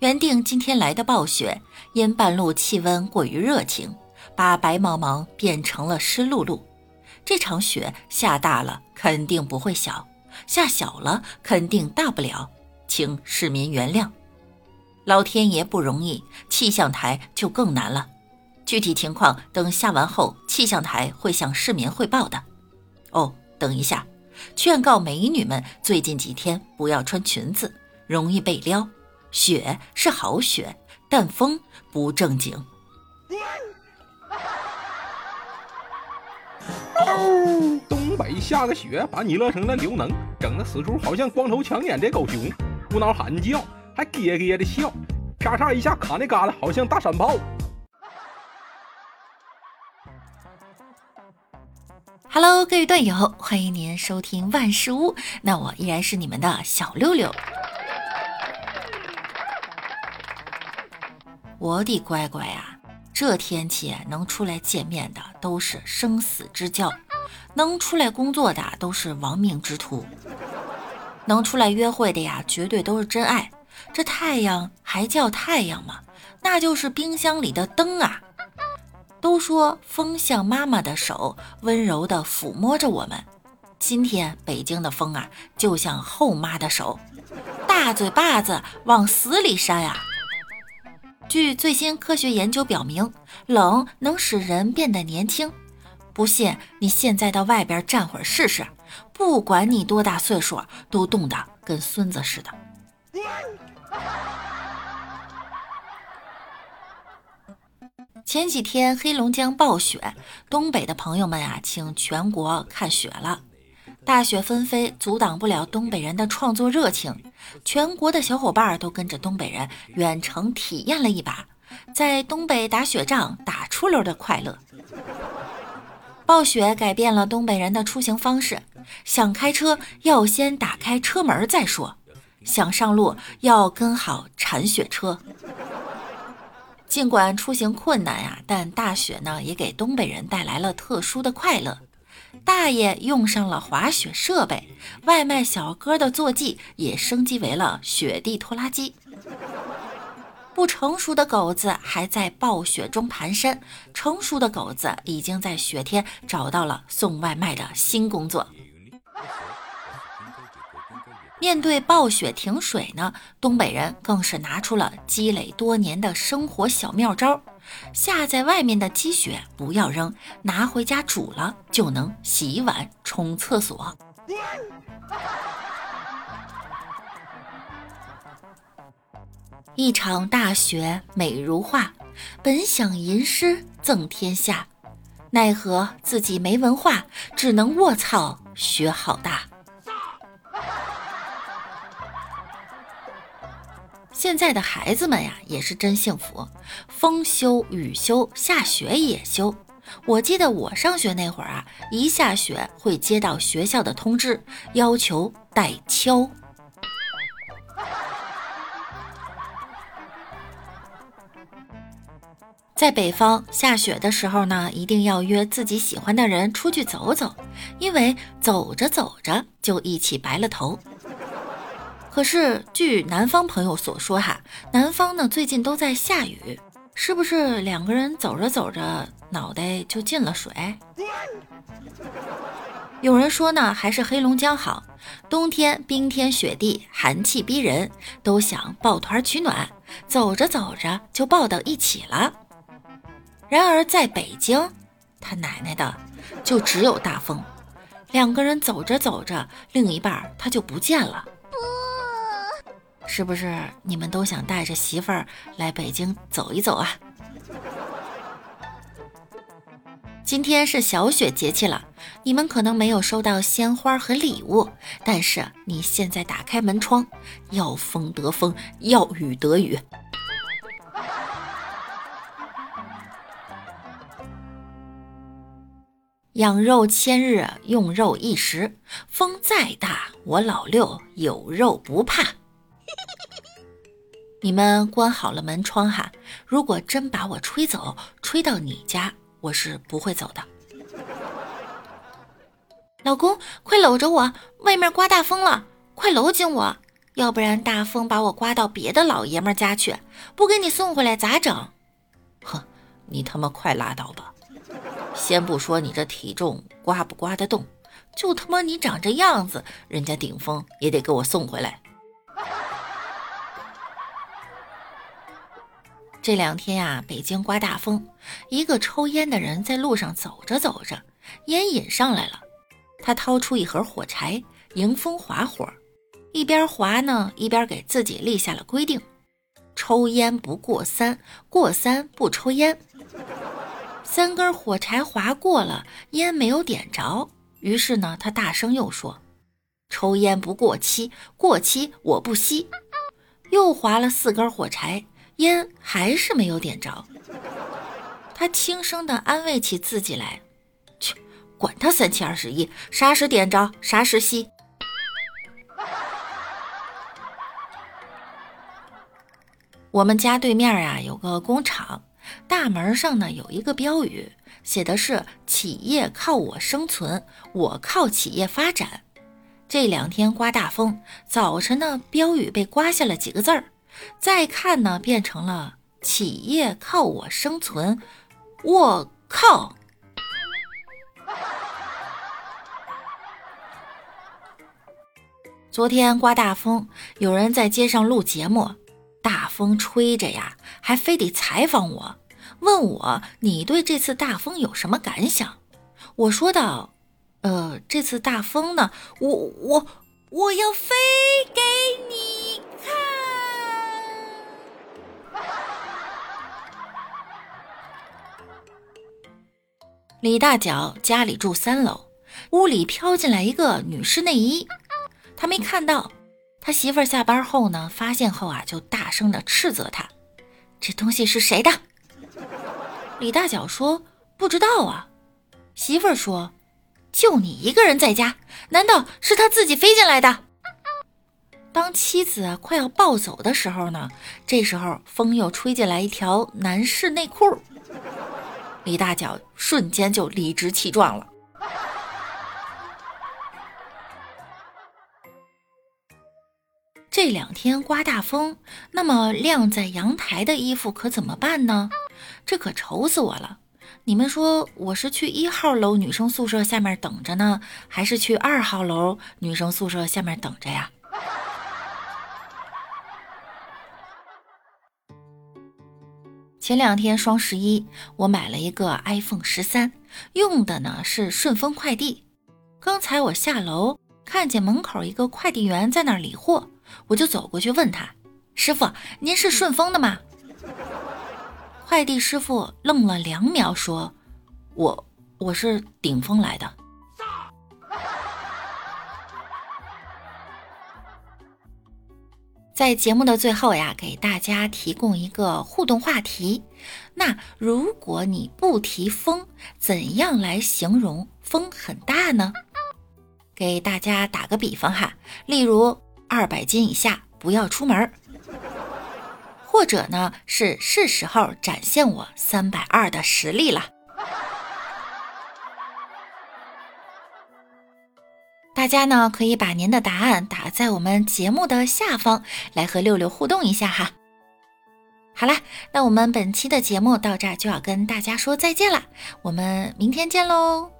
原定今天来的暴雪，因半路气温过于热情，把白茫茫变成了湿漉漉。这场雪下大了，肯定不会小；下小了，肯定大不了。请市民原谅。老天爷不容易，气象台就更难了。具体情况等下完后，气象台会向市民汇报的。哦，等一下，劝告美女们最近几天不要穿裙子，容易被撩。雪是好雪，但风不正经。哦，东北下个雪把你乐成了刘能，整的死猪好像光头强奸这狗熊，无脑喊叫，还咯咯的笑，啪嚓一下卡那旮旯，好像大山炮。Hello，各位段友，欢迎您收听万事屋。那我依然是你们的小六六。我的乖乖啊，这天气能出来见面的都是生死之交，能出来工作的都是亡命之徒，能出来约会的呀，绝对都是真爱。这太阳还叫太阳吗？那就是冰箱里的灯啊。都说风像妈妈的手，温柔地抚摸着我们。今天北京的风啊，就像后妈的手，大嘴巴子往死里扇呀。据最新科学研究表明，冷能使人变得年轻。不信，你现在到外边站会儿试试，不管你多大岁数，都冻得跟孙子似的。前几天黑龙江暴雪，东北的朋友们啊，请全国看雪了。大雪纷飞，阻挡不了东北人的创作热情。全国的小伙伴都跟着东北人远程体验了一把，在东北打雪仗打出溜的快乐。暴雪改变了东北人的出行方式，想开车要先打开车门再说，想上路要跟好铲雪车。尽管出行困难呀，但大雪呢也给东北人带来了特殊的快乐。大爷用上了滑雪设备，外卖小哥的坐骑也升级为了雪地拖拉机。不成熟的狗子还在暴雪中蹒跚，成熟的狗子已经在雪天找到了送外卖的新工作。面对暴雪停水呢，东北人更是拿出了积累多年的生活小妙招：下在外面的积雪不要扔，拿回家煮了就能洗碗、冲厕所。一场大雪美如画，本想吟诗赠天下，奈何自己没文化，只能卧槽雪好大。现在的孩子们呀，也是真幸福，风休雨休，下雪也休。我记得我上学那会儿啊，一下雪会接到学校的通知，要求带锹。在北方下雪的时候呢，一定要约自己喜欢的人出去走走，因为走着走着就一起白了头。可是，据南方朋友所说，哈，南方呢最近都在下雨，是不是两个人走着走着脑袋就进了水？有人说呢，还是黑龙江好，冬天冰天雪地，寒气逼人，都想抱团取暖，走着走着就抱到一起了。然而在北京，他奶奶的，就只有大风，两个人走着走着，另一半他就不见了。是不是你们都想带着媳妇儿来北京走一走啊？今天是小雪节气了，你们可能没有收到鲜花和礼物，但是你现在打开门窗，要风得风，要雨得雨。养肉千日，用肉一时，风再大，我老六有肉不怕。你们关好了门窗哈，如果真把我吹走，吹到你家，我是不会走的。老公，快搂着我，外面刮大风了，快搂紧我，要不然大风把我刮到别的老爷们家去，不给你送回来咋整？哼，你他妈快拉倒吧！先不说你这体重刮不刮得动，就他妈你长这样子，人家顶风也得给我送回来。这两天呀，北京刮大风，一个抽烟的人在路上走着走着，烟瘾上来了，他掏出一盒火柴，迎风划火，一边划呢，一边给自己立下了规定：抽烟不过三，过三不抽烟。三根火柴划过了，烟没有点着。于是呢，他大声又说：“抽烟不过期，过期我不吸。”又划了四根火柴，烟还是没有点着。他轻声的安慰起自己来：“去，管他三七二十一，啥时点着啥时吸。”我们家对面啊有个工厂。大门上呢有一个标语，写的是“企业靠我生存，我靠企业发展”。这两天刮大风，早晨呢标语被刮下了几个字儿，再看呢变成了“企业靠我生存，我靠”。昨天刮大风，有人在街上录节目。大风吹着呀，还非得采访我，问我你对这次大风有什么感想？我说道：“呃，这次大风呢，我我我要飞给你李大脚家里住三楼，屋里飘进来一个女士内衣，他没看到。他媳妇儿下班后呢，发现后啊，就大声的斥责他：“这东西是谁的？”李大脚说：“不知道啊。”媳妇儿说：“就你一个人在家，难道是他自己飞进来的？”当妻子快要抱走的时候呢，这时候风又吹进来一条男士内裤，李大脚瞬间就理直气壮了。这两天刮大风，那么晾在阳台的衣服可怎么办呢？这可愁死我了！你们说我是去一号楼女生宿舍下面等着呢，还是去二号楼女生宿舍下面等着呀？前两天双十一，我买了一个 iPhone 十三，用的呢是顺丰快递。刚才我下楼，看见门口一个快递员在那儿理货。我就走过去问他：“师傅，您是顺丰的吗？”快递师傅愣了两秒，说：“我我是顶峰来的。”在节目的最后呀，给大家提供一个互动话题：那如果你不提风，怎样来形容风很大呢？给大家打个比方哈，例如。二百斤以下不要出门或者呢是是时候展现我三百二的实力了。大家呢可以把您的答案打在我们节目的下方，来和六六互动一下哈。好啦，那我们本期的节目到这儿就要跟大家说再见了，我们明天见喽。